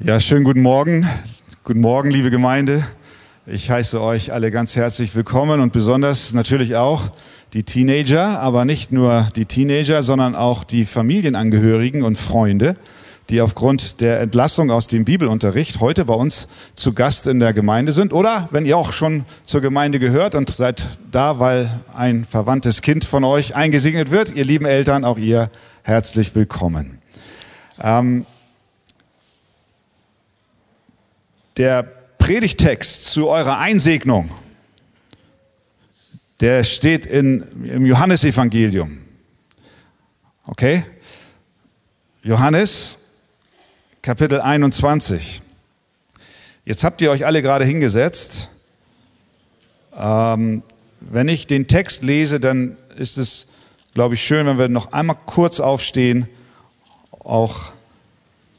Ja, schönen guten Morgen. Guten Morgen, liebe Gemeinde. Ich heiße euch alle ganz herzlich willkommen und besonders natürlich auch die Teenager, aber nicht nur die Teenager, sondern auch die Familienangehörigen und Freunde, die aufgrund der Entlassung aus dem Bibelunterricht heute bei uns zu Gast in der Gemeinde sind. Oder wenn ihr auch schon zur Gemeinde gehört und seid da, weil ein verwandtes Kind von euch eingesegnet wird, ihr lieben Eltern, auch ihr herzlich willkommen. Ähm, Der Predigtext zu eurer Einsegnung, der steht in, im Johannesevangelium. Okay? Johannes, Kapitel 21. Jetzt habt ihr euch alle gerade hingesetzt. Ähm, wenn ich den Text lese, dann ist es, glaube ich, schön, wenn wir noch einmal kurz aufstehen, auch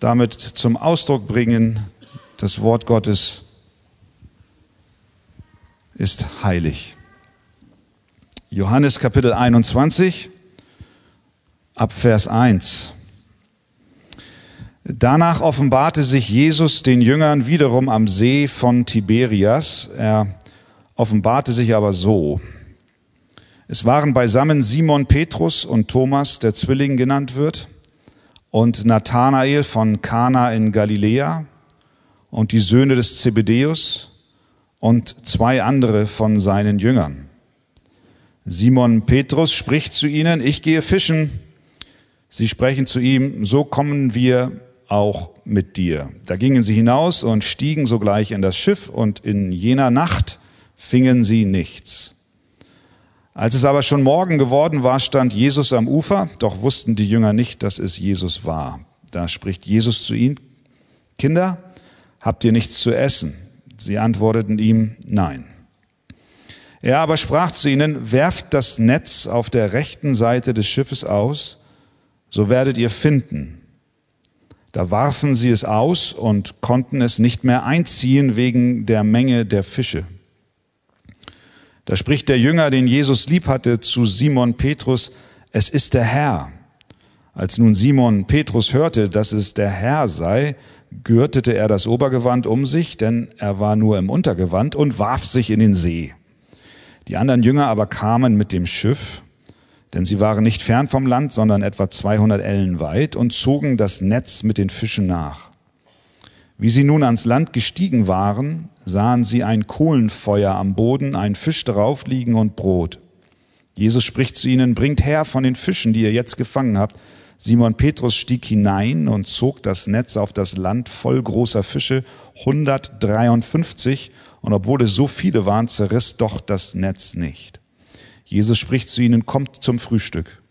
damit zum Ausdruck bringen, das Wort Gottes ist heilig. Johannes Kapitel 21 ab Vers 1. Danach offenbarte sich Jesus den Jüngern wiederum am See von Tiberias. Er offenbarte sich aber so. Es waren beisammen Simon Petrus und Thomas, der Zwilling genannt wird, und Nathanael von Kana in Galiläa und die Söhne des Zebedeus und zwei andere von seinen Jüngern. Simon Petrus spricht zu ihnen, ich gehe fischen. Sie sprechen zu ihm, so kommen wir auch mit dir. Da gingen sie hinaus und stiegen sogleich in das Schiff und in jener Nacht fingen sie nichts. Als es aber schon Morgen geworden war, stand Jesus am Ufer, doch wussten die Jünger nicht, dass es Jesus war. Da spricht Jesus zu ihnen, Kinder, habt ihr nichts zu essen? Sie antworteten ihm, nein. Er aber sprach zu ihnen, werft das Netz auf der rechten Seite des Schiffes aus, so werdet ihr finden. Da warfen sie es aus und konnten es nicht mehr einziehen wegen der Menge der Fische. Da spricht der Jünger, den Jesus lieb hatte, zu Simon Petrus, es ist der Herr. Als nun Simon Petrus hörte, dass es der Herr sei, gürtete er das Obergewand um sich, denn er war nur im Untergewand, und warf sich in den See. Die anderen Jünger aber kamen mit dem Schiff, denn sie waren nicht fern vom Land, sondern etwa 200 Ellen weit, und zogen das Netz mit den Fischen nach. Wie sie nun ans Land gestiegen waren, sahen sie ein Kohlenfeuer am Boden, ein Fisch darauf liegen und Brot. Jesus spricht zu ihnen, bringt her von den Fischen, die ihr jetzt gefangen habt. Simon Petrus stieg hinein und zog das Netz auf das Land voll großer Fische, 153, und obwohl es so viele waren, zerriss doch das Netz nicht. Jesus spricht zu ihnen, kommt zum Frühstück.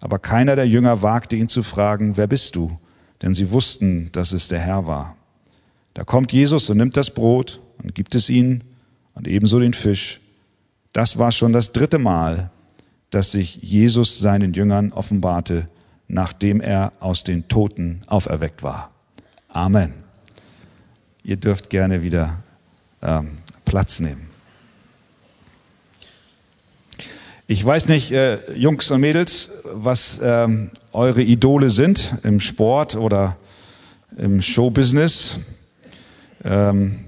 Aber keiner der Jünger wagte ihn zu fragen, wer bist du? Denn sie wussten, dass es der Herr war. Da kommt Jesus und nimmt das Brot und gibt es ihnen und ebenso den Fisch. Das war schon das dritte Mal, dass sich Jesus seinen Jüngern offenbarte nachdem er aus den Toten auferweckt war. Amen. Ihr dürft gerne wieder ähm, Platz nehmen. Ich weiß nicht, äh, Jungs und Mädels, was ähm, eure Idole sind im Sport oder im Showbusiness. Ähm,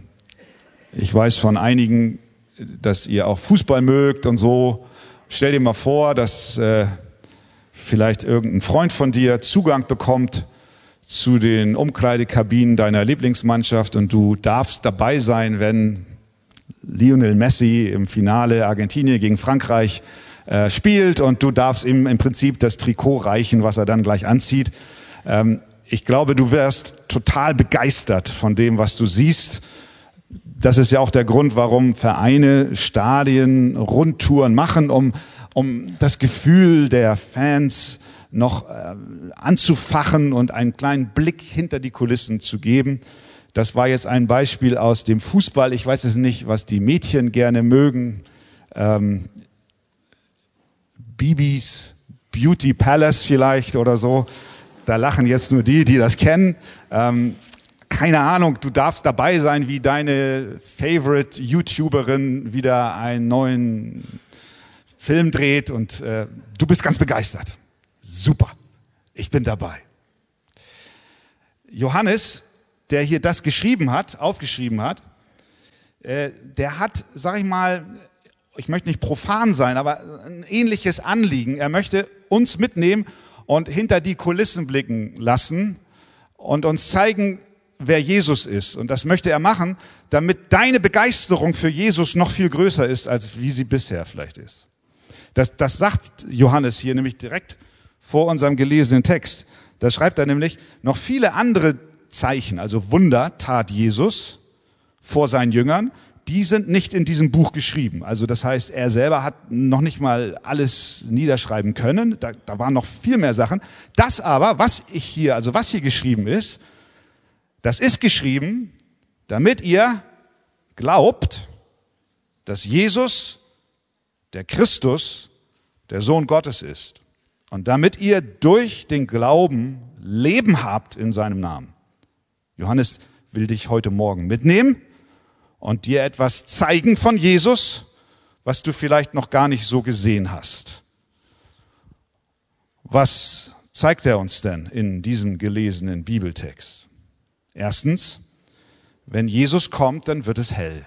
ich weiß von einigen, dass ihr auch Fußball mögt und so. Stell dir mal vor, dass äh, vielleicht irgendein Freund von dir Zugang bekommt zu den Umkleidekabinen deiner Lieblingsmannschaft und du darfst dabei sein, wenn Lionel Messi im Finale Argentinien gegen Frankreich äh, spielt und du darfst ihm im Prinzip das Trikot reichen, was er dann gleich anzieht. Ähm, ich glaube, du wirst total begeistert von dem, was du siehst. Das ist ja auch der Grund, warum Vereine Stadien, Rundtouren machen, um um das Gefühl der Fans noch äh, anzufachen und einen kleinen Blick hinter die Kulissen zu geben. Das war jetzt ein Beispiel aus dem Fußball. Ich weiß es nicht, was die Mädchen gerne mögen. Ähm, Bibis Beauty Palace vielleicht oder so. Da lachen jetzt nur die, die das kennen. Ähm, keine Ahnung, du darfst dabei sein, wie deine Favorite YouTuberin wieder einen neuen Film dreht und äh, du bist ganz begeistert. Super, ich bin dabei. Johannes der hier das geschrieben hat, aufgeschrieben hat, äh, der hat, sag ich mal, ich möchte nicht profan sein, aber ein ähnliches Anliegen. Er möchte uns mitnehmen und hinter die Kulissen blicken lassen und uns zeigen, wer Jesus ist. Und das möchte er machen, damit deine Begeisterung für Jesus noch viel größer ist, als wie sie bisher vielleicht ist. Das, das sagt Johannes hier nämlich direkt vor unserem gelesenen Text. Da schreibt er nämlich, noch viele andere Zeichen, also Wunder tat Jesus vor seinen Jüngern, die sind nicht in diesem Buch geschrieben. Also das heißt, er selber hat noch nicht mal alles niederschreiben können. Da, da waren noch viel mehr Sachen. Das aber, was ich hier, also was hier geschrieben ist, das ist geschrieben, damit ihr glaubt, dass Jesus, der Christus, der Sohn Gottes ist. Und damit ihr durch den Glauben Leben habt in seinem Namen. Johannes will dich heute Morgen mitnehmen und dir etwas zeigen von Jesus, was du vielleicht noch gar nicht so gesehen hast. Was zeigt er uns denn in diesem gelesenen Bibeltext? Erstens, wenn Jesus kommt, dann wird es hell.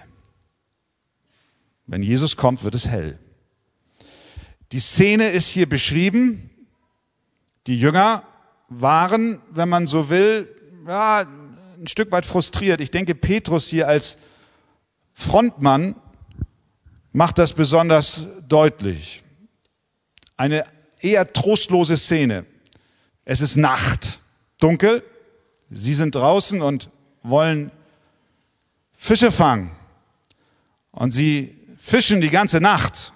Wenn Jesus kommt, wird es hell. Die Szene ist hier beschrieben. Die Jünger waren, wenn man so will, ja, ein Stück weit frustriert. Ich denke, Petrus hier als Frontmann macht das besonders deutlich. Eine eher trostlose Szene. Es ist Nacht, dunkel. Sie sind draußen und wollen Fische fangen. Und sie fischen die ganze Nacht.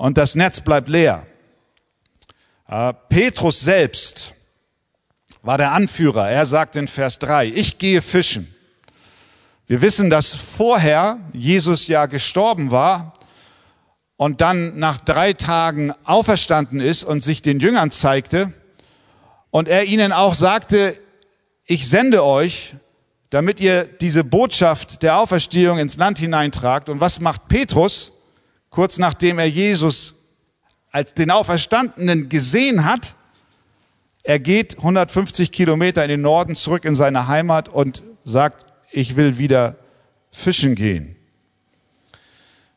Und das Netz bleibt leer. Äh, Petrus selbst war der Anführer. Er sagt in Vers 3, ich gehe fischen. Wir wissen, dass vorher Jesus ja gestorben war und dann nach drei Tagen auferstanden ist und sich den Jüngern zeigte und er ihnen auch sagte, ich sende euch, damit ihr diese Botschaft der Auferstehung ins Land hineintragt. Und was macht Petrus, kurz nachdem er Jesus als den Auferstandenen gesehen hat? Er geht 150 Kilometer in den Norden zurück in seine Heimat und sagt, ich will wieder fischen gehen.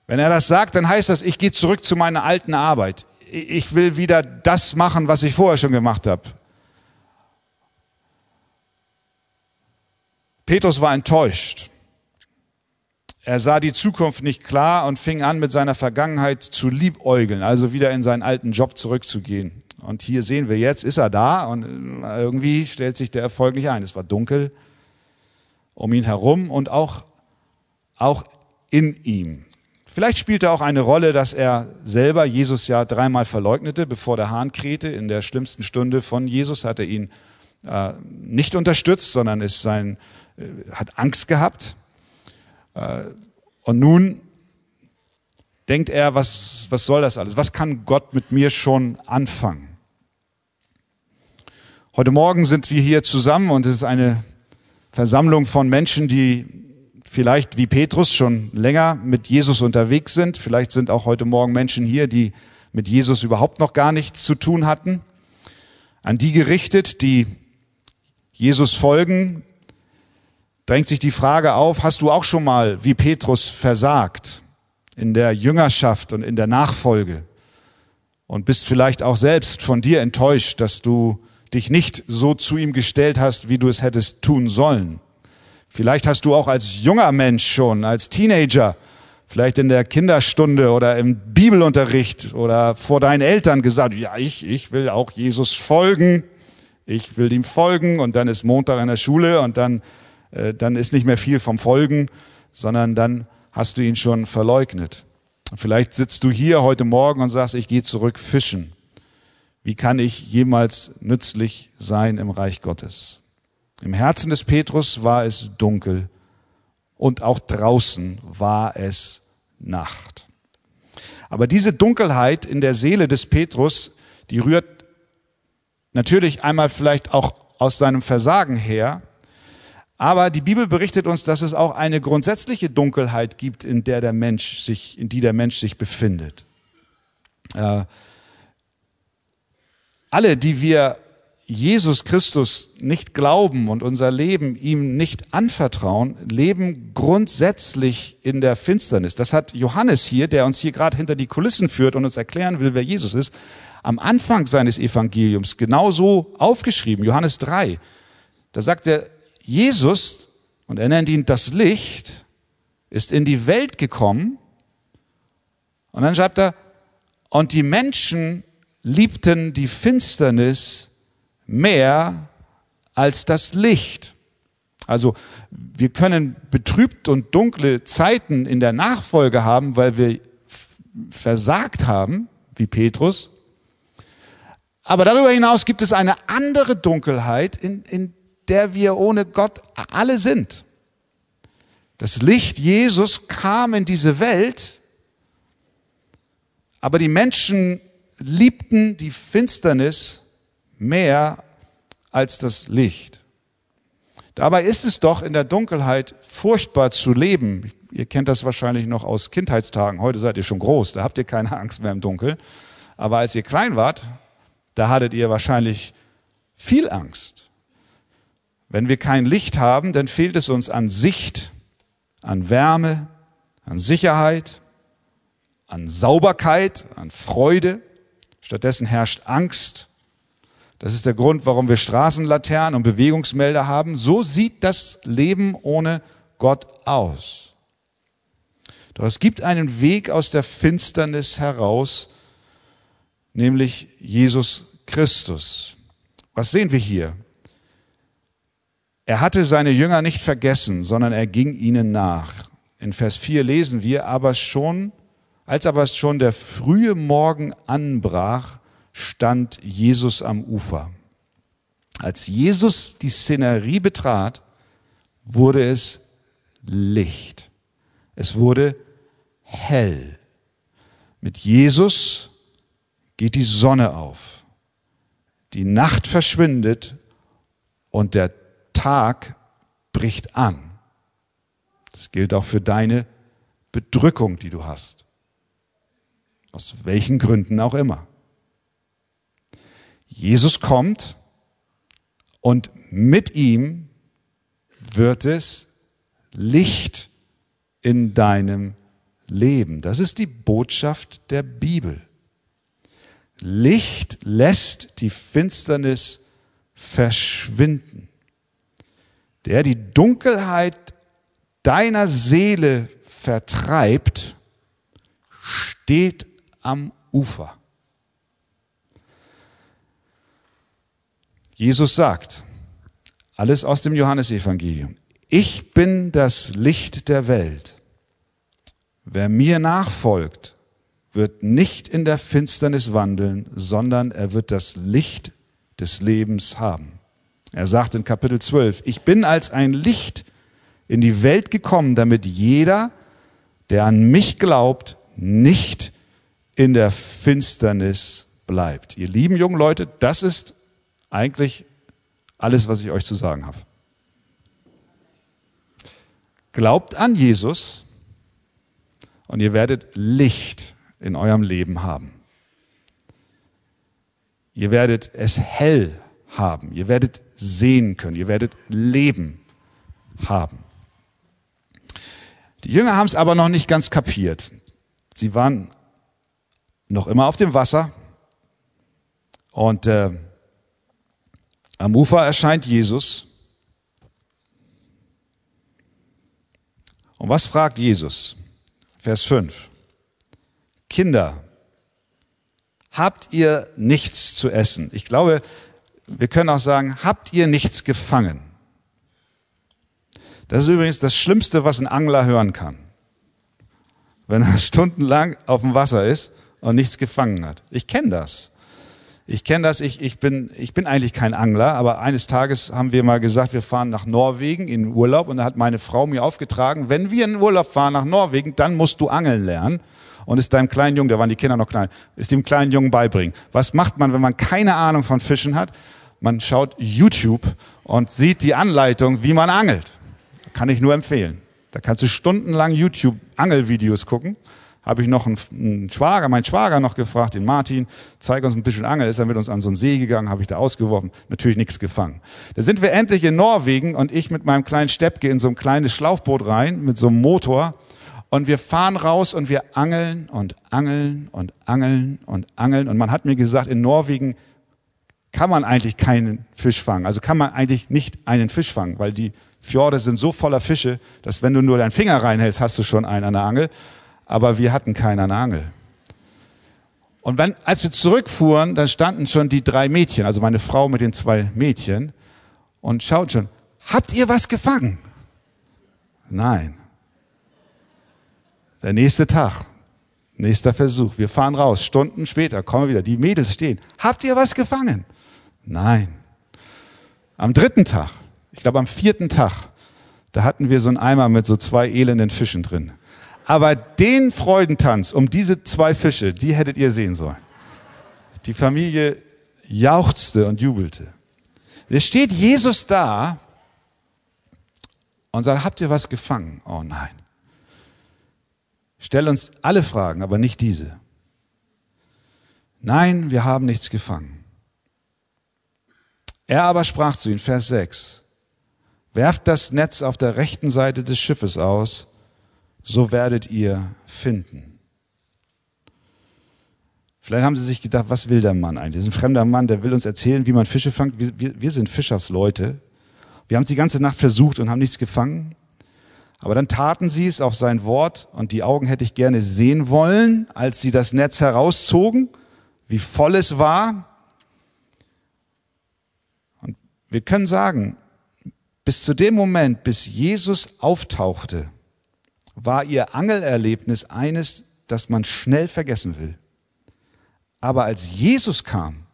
Wenn er das sagt, dann heißt das, ich gehe zurück zu meiner alten Arbeit. Ich will wieder das machen, was ich vorher schon gemacht habe. Petrus war enttäuscht. Er sah die Zukunft nicht klar und fing an, mit seiner Vergangenheit zu liebäugeln, also wieder in seinen alten Job zurückzugehen. Und hier sehen wir jetzt, ist er da und irgendwie stellt sich der Erfolg nicht ein. Es war dunkel, um ihn herum und auch, auch in ihm. Vielleicht spielte auch eine Rolle, dass er selber Jesus ja dreimal verleugnete, bevor der Hahn krähte. In der schlimmsten Stunde von Jesus hat er ihn äh, nicht unterstützt, sondern ist sein, äh, hat Angst gehabt. Äh, und nun denkt er, was, was soll das alles? Was kann Gott mit mir schon anfangen? Heute Morgen sind wir hier zusammen und es ist eine Versammlung von Menschen, die vielleicht wie Petrus schon länger mit Jesus unterwegs sind. Vielleicht sind auch heute Morgen Menschen hier, die mit Jesus überhaupt noch gar nichts zu tun hatten. An die gerichtet, die Jesus folgen, drängt sich die Frage auf, hast du auch schon mal wie Petrus versagt in der Jüngerschaft und in der Nachfolge und bist vielleicht auch selbst von dir enttäuscht, dass du dich nicht so zu ihm gestellt hast, wie du es hättest tun sollen. Vielleicht hast du auch als junger Mensch schon, als Teenager, vielleicht in der Kinderstunde oder im Bibelunterricht oder vor deinen Eltern gesagt, ja, ich, ich will auch Jesus folgen, ich will ihm folgen und dann ist Montag in der Schule und dann, äh, dann ist nicht mehr viel vom Folgen, sondern dann hast du ihn schon verleugnet. Vielleicht sitzt du hier heute Morgen und sagst, ich gehe zurück fischen. Wie kann ich jemals nützlich sein im Reich Gottes? Im Herzen des Petrus war es dunkel und auch draußen war es Nacht. Aber diese Dunkelheit in der Seele des Petrus, die rührt natürlich einmal vielleicht auch aus seinem Versagen her, aber die Bibel berichtet uns, dass es auch eine grundsätzliche Dunkelheit gibt, in der der Mensch sich, in die der Mensch sich befindet. Äh, alle, die wir Jesus Christus nicht glauben und unser Leben ihm nicht anvertrauen, leben grundsätzlich in der Finsternis. Das hat Johannes hier, der uns hier gerade hinter die Kulissen führt und uns erklären will, wer Jesus ist, am Anfang seines Evangeliums genauso aufgeschrieben, Johannes 3. Da sagt er, Jesus, und er nennt ihn das Licht, ist in die Welt gekommen. Und dann schreibt er, und die Menschen liebten die Finsternis mehr als das Licht. Also wir können betrübt und dunkle Zeiten in der Nachfolge haben, weil wir versagt haben, wie Petrus. Aber darüber hinaus gibt es eine andere Dunkelheit, in, in der wir ohne Gott alle sind. Das Licht Jesus kam in diese Welt, aber die Menschen liebten die Finsternis mehr als das Licht. Dabei ist es doch in der Dunkelheit furchtbar zu leben. Ihr kennt das wahrscheinlich noch aus Kindheitstagen. Heute seid ihr schon groß, da habt ihr keine Angst mehr im Dunkeln. Aber als ihr klein wart, da hattet ihr wahrscheinlich viel Angst. Wenn wir kein Licht haben, dann fehlt es uns an Sicht, an Wärme, an Sicherheit, an Sauberkeit, an Freude. Stattdessen herrscht Angst das ist der Grund, warum wir Straßenlaternen und Bewegungsmelder haben. So sieht das Leben ohne Gott aus. Doch es gibt einen Weg aus der Finsternis heraus, nämlich Jesus Christus. Was sehen wir hier? Er hatte seine Jünger nicht vergessen, sondern er ging ihnen nach. In Vers 4 lesen wir, aber schon, als aber schon der frühe Morgen anbrach, stand Jesus am Ufer. Als Jesus die Szenerie betrat, wurde es Licht. Es wurde hell. Mit Jesus geht die Sonne auf. Die Nacht verschwindet und der Tag bricht an. Das gilt auch für deine Bedrückung, die du hast. Aus welchen Gründen auch immer. Jesus kommt und mit ihm wird es Licht in deinem Leben. Das ist die Botschaft der Bibel. Licht lässt die Finsternis verschwinden. Der die Dunkelheit deiner Seele vertreibt, steht am Ufer. Jesus sagt, alles aus dem Johannesevangelium, ich bin das Licht der Welt. Wer mir nachfolgt, wird nicht in der Finsternis wandeln, sondern er wird das Licht des Lebens haben. Er sagt in Kapitel 12, ich bin als ein Licht in die Welt gekommen, damit jeder, der an mich glaubt, nicht in der Finsternis bleibt. Ihr lieben jungen Leute, das ist eigentlich alles, was ich euch zu sagen habe. Glaubt an Jesus und ihr werdet Licht in eurem Leben haben. Ihr werdet es hell haben. Ihr werdet sehen können. Ihr werdet Leben haben. Die Jünger haben es aber noch nicht ganz kapiert. Sie waren noch immer auf dem Wasser und äh, am Ufer erscheint Jesus. Und was fragt Jesus? Vers 5. Kinder, habt ihr nichts zu essen? Ich glaube, wir können auch sagen, habt ihr nichts gefangen? Das ist übrigens das Schlimmste, was ein Angler hören kann. Wenn er stundenlang auf dem Wasser ist und nichts gefangen hat. Ich kenne das. Ich kenne das, ich, ich, bin, ich bin eigentlich kein Angler, aber eines Tages haben wir mal gesagt, wir fahren nach Norwegen in Urlaub und da hat meine Frau mir aufgetragen, wenn wir in Urlaub fahren nach Norwegen, dann musst du angeln lernen und es deinem kleinen Jungen, da waren die Kinder noch klein, ist dem kleinen Jungen beibringen. Was macht man, wenn man keine Ahnung von Fischen hat? Man schaut YouTube und sieht die Anleitung, wie man angelt. Kann ich nur empfehlen. Da kannst du stundenlang YouTube Angelvideos gucken. habe ich noch einen, einen Schwager, meinen Schwager noch gefragt, den Martin, zeig uns ein bisschen Angel, ist er mit uns an so einen See gegangen, habe ich da ausgeworfen, natürlich nichts gefangen. Da sind wir endlich in Norwegen und ich mit meinem kleinen Steppke in so ein kleines Schlauchboot rein, mit so einem Motor und wir fahren raus und wir angeln und angeln und angeln und angeln und man hat mir gesagt, in Norwegen kann man eigentlich keinen Fisch fangen, also kann man eigentlich nicht einen Fisch fangen, weil die Fjorde sind so voller Fische, dass wenn du nur deinen Finger reinhältst, hast du schon einen an der Angel aber wir hatten keinen an der Angel. Und wenn, als wir zurückfuhren, dann standen schon die drei Mädchen, also meine Frau mit den zwei Mädchen, und schauten schon, habt ihr was gefangen? Nein. Der nächste Tag, nächster Versuch, wir fahren raus, Stunden später kommen wieder, die Mädels stehen, habt ihr was gefangen? Nein. Am dritten Tag, ich glaube am vierten Tag, da hatten wir so einen Eimer mit so zwei elenden Fischen drin. Aber den Freudentanz um diese zwei Fische, die hättet ihr sehen sollen. Die Familie jauchzte und jubelte. Es steht Jesus da und sagt, habt ihr was gefangen? Oh nein. Stell uns alle Fragen, aber nicht diese. Nein, wir haben nichts gefangen. Er aber sprach zu ihnen, Vers 6, werft das Netz auf der rechten Seite des Schiffes aus, so werdet ihr finden. Vielleicht haben sie sich gedacht, was will der Mann eigentlich? Das ist ein fremder Mann, der will uns erzählen, wie man Fische fangt. Wir, wir, wir sind Fischersleute. Wir haben es die ganze Nacht versucht und haben nichts gefangen. Aber dann taten sie es auf sein Wort und die Augen hätte ich gerne sehen wollen, als sie das Netz herauszogen, wie voll es war. Und wir können sagen, bis zu dem Moment, bis Jesus auftauchte, war ihr Angelerlebnis eines, das man schnell vergessen will. Aber als Jesus kam,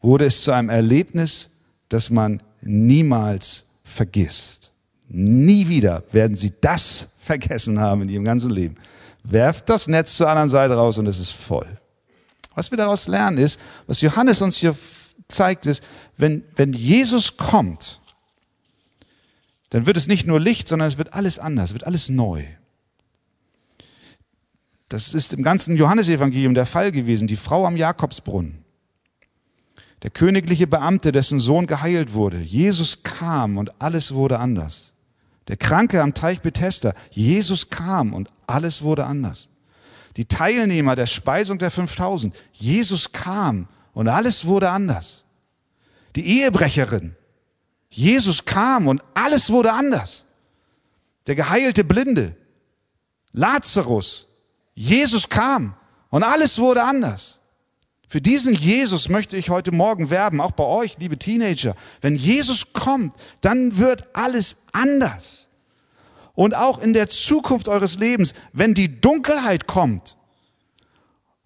wurde es zu einem Erlebnis, das man niemals vergisst. Nie wieder werden sie das vergessen haben in ihrem ganzen Leben. Werft das Netz zur anderen Seite raus und es ist voll. Was wir daraus lernen ist, was Johannes uns hier zeigt, ist, wenn, wenn Jesus kommt, dann wird es nicht nur Licht, sondern es wird alles anders, wird alles neu. Das ist im ganzen Johannesevangelium der Fall gewesen. Die Frau am Jakobsbrunnen. Der königliche Beamte, dessen Sohn geheilt wurde. Jesus kam und alles wurde anders. Der Kranke am Teich Bethesda. Jesus kam und alles wurde anders. Die Teilnehmer der Speisung der 5000. Jesus kam und alles wurde anders. Die Ehebrecherin. Jesus kam und alles wurde anders. Der geheilte Blinde, Lazarus, Jesus kam und alles wurde anders. Für diesen Jesus möchte ich heute Morgen werben, auch bei euch, liebe Teenager. Wenn Jesus kommt, dann wird alles anders. Und auch in der Zukunft eures Lebens, wenn die Dunkelheit kommt,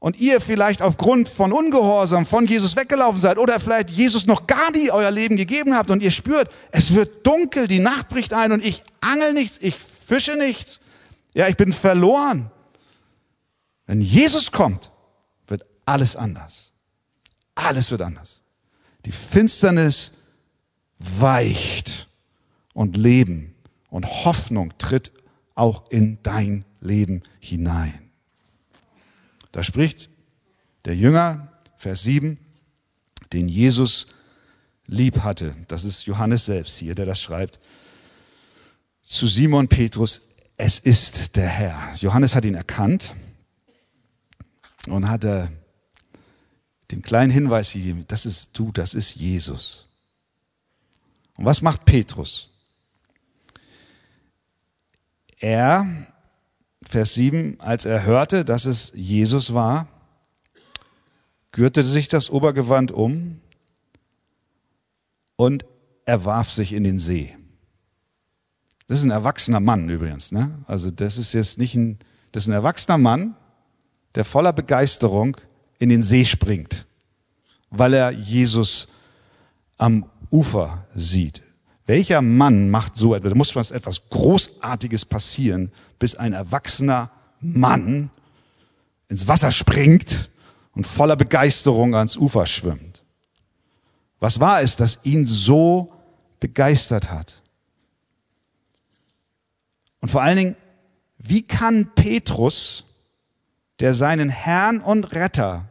und ihr vielleicht aufgrund von Ungehorsam von Jesus weggelaufen seid oder vielleicht Jesus noch gar nie euer Leben gegeben habt und ihr spürt, es wird dunkel, die Nacht bricht ein und ich angel nichts, ich fische nichts. Ja, ich bin verloren. Wenn Jesus kommt, alles anders. Alles wird anders. Die Finsternis weicht und Leben und Hoffnung tritt auch in dein Leben hinein. Da spricht der Jünger, Vers 7, den Jesus lieb hatte. Das ist Johannes selbst hier, der das schreibt. Zu Simon Petrus, es ist der Herr. Johannes hat ihn erkannt und hat er dem kleinen Hinweis gegeben, das ist du, das ist Jesus. Und was macht Petrus? Er Vers 7, als er hörte, dass es Jesus war, gürtete sich das Obergewand um und er warf sich in den See. Das ist ein erwachsener Mann übrigens. Ne? Also das ist jetzt nicht ein, das ist ein erwachsener Mann, der voller Begeisterung in den See springt, weil er Jesus am Ufer sieht. Welcher Mann macht so etwas? Da muss was etwas Großartiges passieren, bis ein erwachsener Mann ins Wasser springt und voller Begeisterung ans Ufer schwimmt. Was war es, das ihn so begeistert hat? Und vor allen Dingen, wie kann Petrus der seinen Herrn und Retter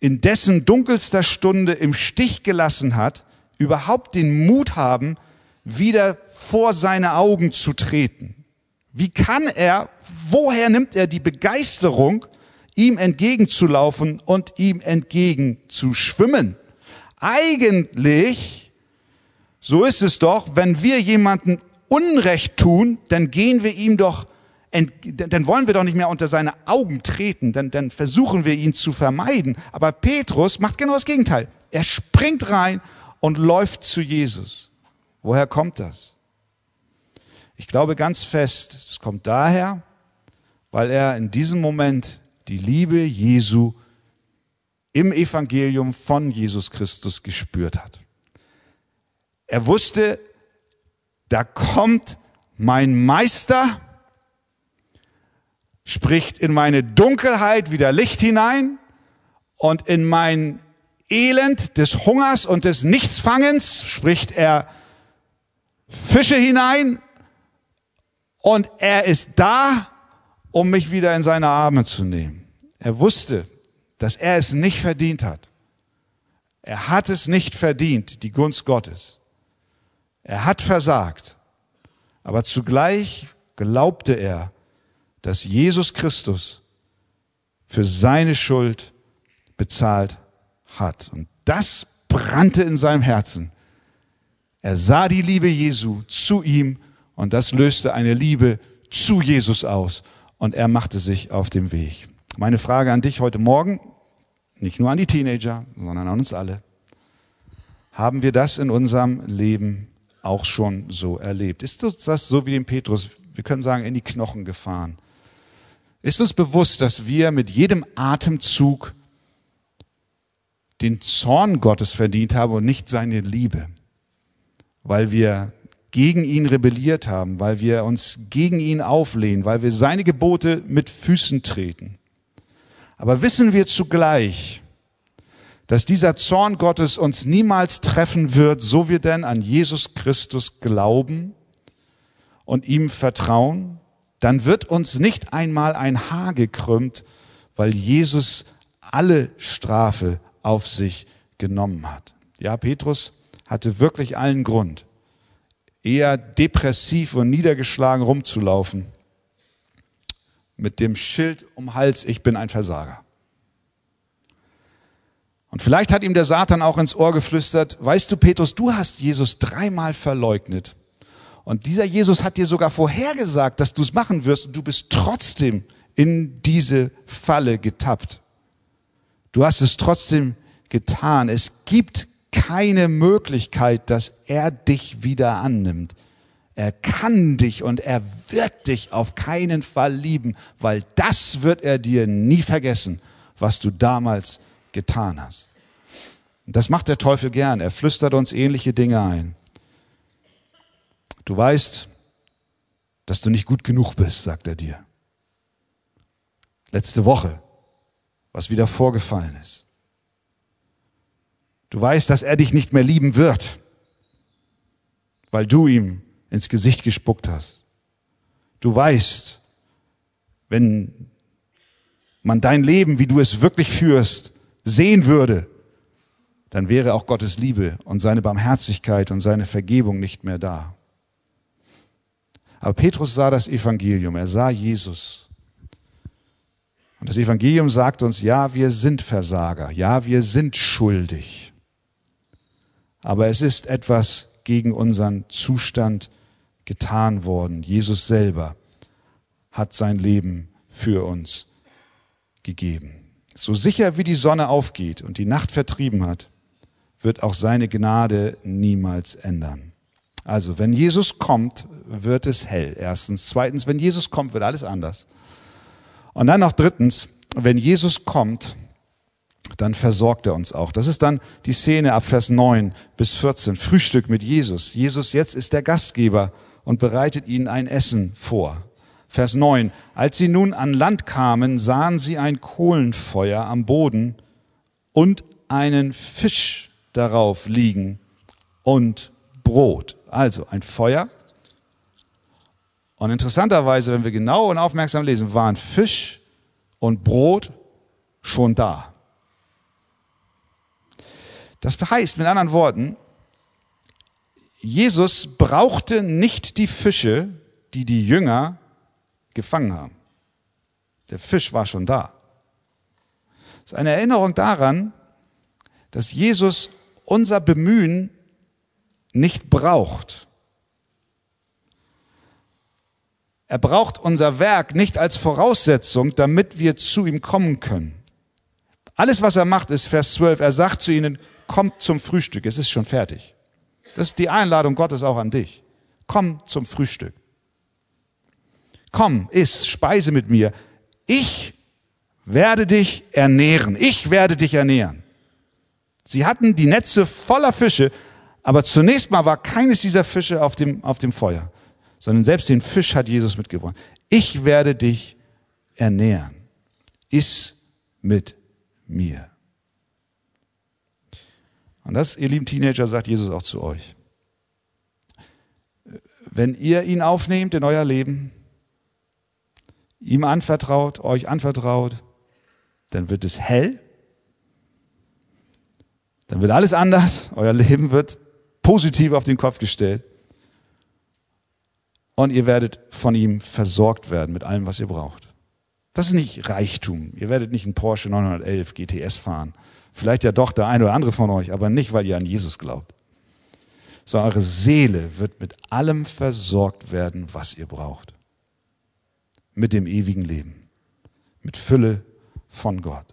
in dessen dunkelster Stunde im Stich gelassen hat, überhaupt den Mut haben, wieder vor seine Augen zu treten? Wie kann er, woher nimmt er die Begeisterung, ihm entgegenzulaufen und ihm entgegenzuschwimmen? Eigentlich, so ist es doch, wenn wir jemanden Unrecht tun, dann gehen wir ihm doch, dann wollen wir doch nicht mehr unter seine Augen treten, dann, dann versuchen wir ihn zu vermeiden. Aber Petrus macht genau das Gegenteil. Er springt rein und läuft zu Jesus. Woher kommt das? Ich glaube ganz fest, es kommt daher, weil er in diesem Moment die Liebe Jesu im Evangelium von Jesus Christus gespürt hat. Er wusste, da kommt mein Meister, spricht in meine Dunkelheit wieder Licht hinein und in mein Elend des Hungers und des Nichtsfangens spricht er Fische hinein und er ist da, um mich wieder in seine Arme zu nehmen. Er wusste, dass er es nicht verdient hat. Er hat es nicht verdient, die Gunst Gottes. Er hat versagt. Aber zugleich glaubte er, dass Jesus Christus für seine Schuld bezahlt hat. Und das brannte in seinem Herzen. Er sah die Liebe Jesu zu ihm und das löste eine Liebe zu Jesus aus. Und er machte sich auf den Weg. Meine Frage an dich heute Morgen, nicht nur an die Teenager, sondern an uns alle. Haben wir das in unserem Leben auch schon so erlebt? Ist das so wie dem Petrus, wir können sagen, in die Knochen gefahren? Ist uns bewusst, dass wir mit jedem Atemzug den Zorn Gottes verdient haben und nicht seine Liebe? Weil wir gegen ihn rebelliert haben, weil wir uns gegen ihn auflehnen, weil wir seine Gebote mit Füßen treten. Aber wissen wir zugleich, dass dieser Zorn Gottes uns niemals treffen wird, so wir denn an Jesus Christus glauben und ihm vertrauen, dann wird uns nicht einmal ein Haar gekrümmt, weil Jesus alle Strafe auf sich genommen hat. Ja, Petrus hatte wirklich allen Grund, eher depressiv und niedergeschlagen rumzulaufen, mit dem Schild um Hals, ich bin ein Versager. Und vielleicht hat ihm der Satan auch ins Ohr geflüstert, weißt du, Petrus, du hast Jesus dreimal verleugnet. Und dieser Jesus hat dir sogar vorhergesagt, dass du es machen wirst und du bist trotzdem in diese Falle getappt. Du hast es trotzdem getan. Es gibt keine Möglichkeit, dass er dich wieder annimmt. Er kann dich und er wird dich auf keinen Fall lieben, weil das wird er dir nie vergessen, was du damals getan hast. Und das macht der Teufel gern. Er flüstert uns ähnliche Dinge ein. Du weißt, dass du nicht gut genug bist, sagt er dir. Letzte Woche, was wieder vorgefallen ist. Du weißt, dass er dich nicht mehr lieben wird, weil du ihm ins Gesicht gespuckt hast. Du weißt, wenn man dein Leben, wie du es wirklich führst, sehen würde, dann wäre auch Gottes Liebe und seine Barmherzigkeit und seine Vergebung nicht mehr da. Aber Petrus sah das Evangelium, er sah Jesus. Und das Evangelium sagt uns, ja, wir sind Versager, ja, wir sind schuldig. Aber es ist etwas gegen unseren Zustand getan worden. Jesus selber hat sein Leben für uns gegeben. So sicher wie die Sonne aufgeht und die Nacht vertrieben hat, wird auch seine Gnade niemals ändern. Also, wenn Jesus kommt, wird es hell. Erstens. Zweitens, wenn Jesus kommt, wird alles anders. Und dann noch drittens, wenn Jesus kommt, dann versorgt er uns auch. Das ist dann die Szene ab Vers 9 bis 14. Frühstück mit Jesus. Jesus jetzt ist der Gastgeber und bereitet ihnen ein Essen vor. Vers 9. Als sie nun an Land kamen, sahen sie ein Kohlenfeuer am Boden und einen Fisch darauf liegen und Brot. Also ein Feuer. Und interessanterweise, wenn wir genau und aufmerksam lesen, war ein Fisch und Brot schon da. Das heißt mit anderen Worten, Jesus brauchte nicht die Fische, die die Jünger gefangen haben. Der Fisch war schon da. Das ist eine Erinnerung daran, dass Jesus unser Bemühen nicht braucht. Er braucht unser Werk nicht als Voraussetzung, damit wir zu ihm kommen können. Alles, was er macht, ist Vers 12. Er sagt zu ihnen, kommt zum Frühstück, es ist schon fertig. Das ist die Einladung Gottes auch an dich. Komm zum Frühstück. Komm, iss, speise mit mir. Ich werde dich ernähren. Ich werde dich ernähren. Sie hatten die Netze voller Fische, aber zunächst mal war keines dieser Fische auf dem, auf dem Feuer, sondern selbst den Fisch hat Jesus mitgebracht. Ich werde dich ernähren. Iss mit mir. Und das, ihr lieben Teenager, sagt Jesus auch zu euch. Wenn ihr ihn aufnehmt in euer Leben, ihm anvertraut, euch anvertraut, dann wird es hell, dann wird alles anders, euer Leben wird positiv auf den Kopf gestellt und ihr werdet von ihm versorgt werden mit allem, was ihr braucht. Das ist nicht Reichtum. Ihr werdet nicht einen Porsche 911 GTS fahren Vielleicht ja doch der eine oder andere von euch, aber nicht, weil ihr an Jesus glaubt. Sondern eure Seele wird mit allem versorgt werden, was ihr braucht. Mit dem ewigen Leben. Mit Fülle von Gott.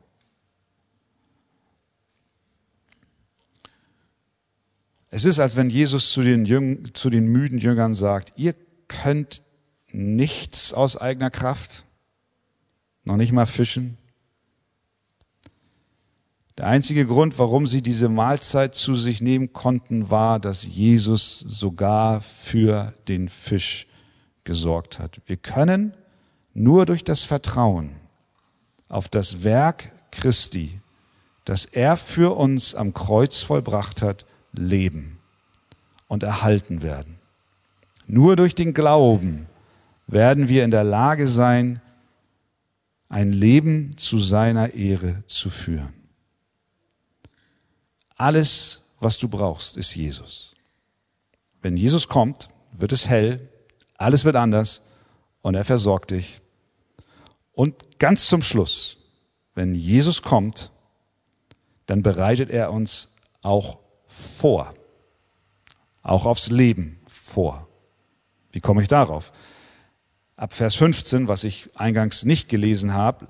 Es ist, als wenn Jesus zu den, Jüng, zu den müden Jüngern sagt, ihr könnt nichts aus eigener Kraft, noch nicht mal fischen, der einzige Grund, warum sie diese Mahlzeit zu sich nehmen konnten, war, dass Jesus sogar für den Fisch gesorgt hat. Wir können nur durch das Vertrauen auf das Werk Christi, das er für uns am Kreuz vollbracht hat, leben und erhalten werden. Nur durch den Glauben werden wir in der Lage sein, ein Leben zu seiner Ehre zu führen. Alles, was du brauchst, ist Jesus. Wenn Jesus kommt, wird es hell, alles wird anders und er versorgt dich. Und ganz zum Schluss, wenn Jesus kommt, dann bereitet er uns auch vor, auch aufs Leben vor. Wie komme ich darauf? Ab Vers 15, was ich eingangs nicht gelesen habe,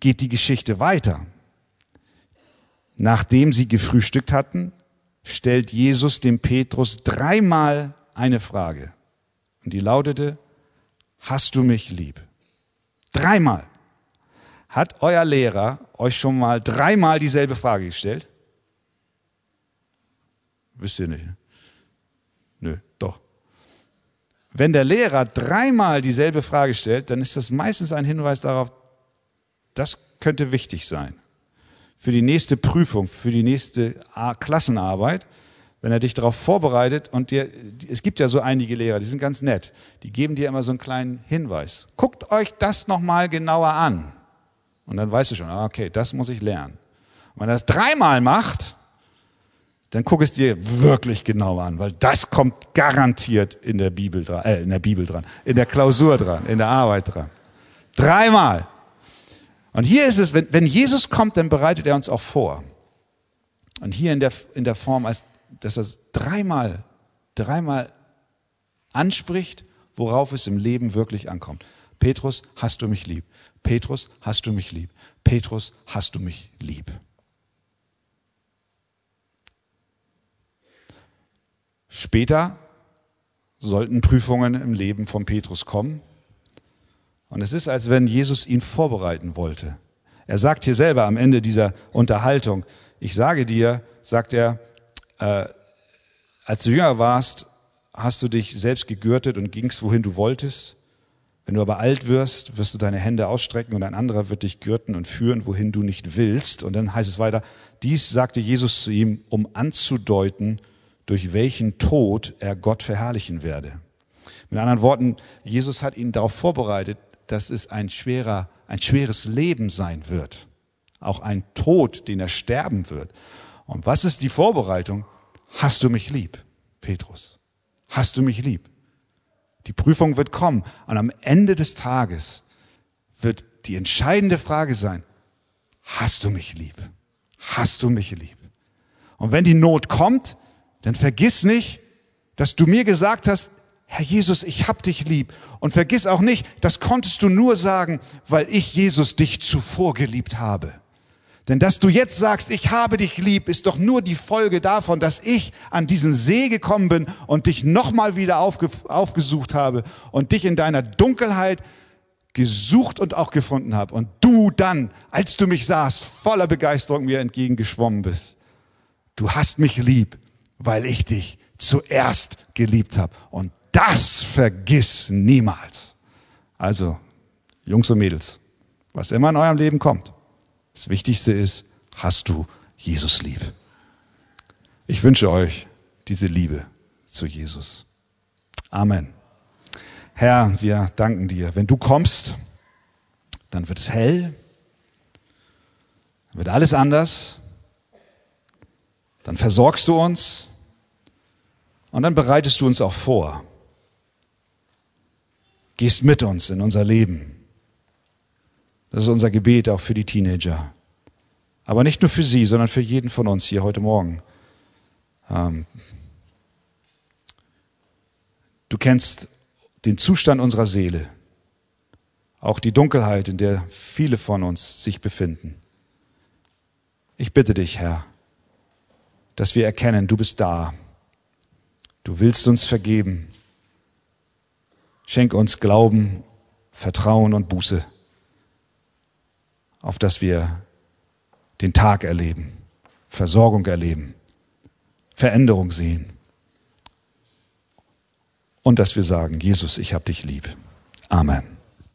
geht die Geschichte weiter. Nachdem sie gefrühstückt hatten, stellt Jesus dem Petrus dreimal eine Frage. Und die lautete, hast du mich lieb? Dreimal. Hat euer Lehrer euch schon mal dreimal dieselbe Frage gestellt? Wisst ihr nicht? Nö, doch. Wenn der Lehrer dreimal dieselbe Frage stellt, dann ist das meistens ein Hinweis darauf, das könnte wichtig sein für die nächste Prüfung, für die nächste Klassenarbeit, wenn er dich darauf vorbereitet und dir, es gibt ja so einige Lehrer, die sind ganz nett, die geben dir immer so einen kleinen Hinweis. Guckt euch das nochmal genauer an. Und dann weißt du schon, ah, okay, das muss ich lernen. Und wenn er das dreimal macht, dann guck es dir wirklich genau an, weil das kommt garantiert in der Bibel dran, äh, in der Bibel dran, in der Klausur dran, in der Arbeit dran. Dreimal. Und hier ist es, wenn, wenn Jesus kommt, dann bereitet er uns auch vor. Und hier in der, in der Form, als, dass er es dreimal, dreimal anspricht, worauf es im Leben wirklich ankommt. Petrus, hast du mich lieb? Petrus, hast du mich lieb? Petrus, hast du mich lieb? Später sollten Prüfungen im Leben von Petrus kommen. Und es ist, als wenn Jesus ihn vorbereiten wollte. Er sagt hier selber am Ende dieser Unterhaltung, ich sage dir, sagt er, äh, als du jünger warst, hast du dich selbst gegürtet und gingst, wohin du wolltest. Wenn du aber alt wirst, wirst du deine Hände ausstrecken und ein anderer wird dich gürten und führen, wohin du nicht willst. Und dann heißt es weiter, dies sagte Jesus zu ihm, um anzudeuten, durch welchen Tod er Gott verherrlichen werde. Mit anderen Worten, Jesus hat ihn darauf vorbereitet, dass es ein schwerer, ein schweres Leben sein wird. Auch ein Tod, den er sterben wird. Und was ist die Vorbereitung? Hast du mich lieb, Petrus? Hast du mich lieb? Die Prüfung wird kommen und am Ende des Tages wird die entscheidende Frage sein, hast du mich lieb? Hast du mich lieb? Und wenn die Not kommt, dann vergiss nicht, dass du mir gesagt hast, Herr Jesus, ich hab dich lieb. Und vergiss auch nicht, das konntest du nur sagen, weil ich Jesus dich zuvor geliebt habe. Denn dass du jetzt sagst, ich habe dich lieb, ist doch nur die Folge davon, dass ich an diesen See gekommen bin und dich nochmal wieder aufge aufgesucht habe und dich in deiner Dunkelheit gesucht und auch gefunden habe. Und du dann, als du mich sahst, voller Begeisterung mir entgegengeschwommen bist. Du hast mich lieb, weil ich dich zuerst geliebt habe. Und das vergiss niemals. Also, Jungs und Mädels, was immer in eurem Leben kommt, das Wichtigste ist, hast du Jesus lieb. Ich wünsche euch diese Liebe zu Jesus. Amen. Herr, wir danken dir. Wenn du kommst, dann wird es hell, dann wird alles anders, dann versorgst du uns und dann bereitest du uns auch vor. Gehst mit uns in unser Leben. Das ist unser Gebet auch für die Teenager. Aber nicht nur für sie, sondern für jeden von uns hier heute Morgen. Ähm, du kennst den Zustand unserer Seele, auch die Dunkelheit, in der viele von uns sich befinden. Ich bitte dich, Herr, dass wir erkennen, du bist da. Du willst uns vergeben. Schenk uns Glauben, Vertrauen und Buße auf dass wir den Tag erleben, Versorgung erleben, Veränderung sehen und dass wir sagen, Jesus, ich habe dich lieb. Amen.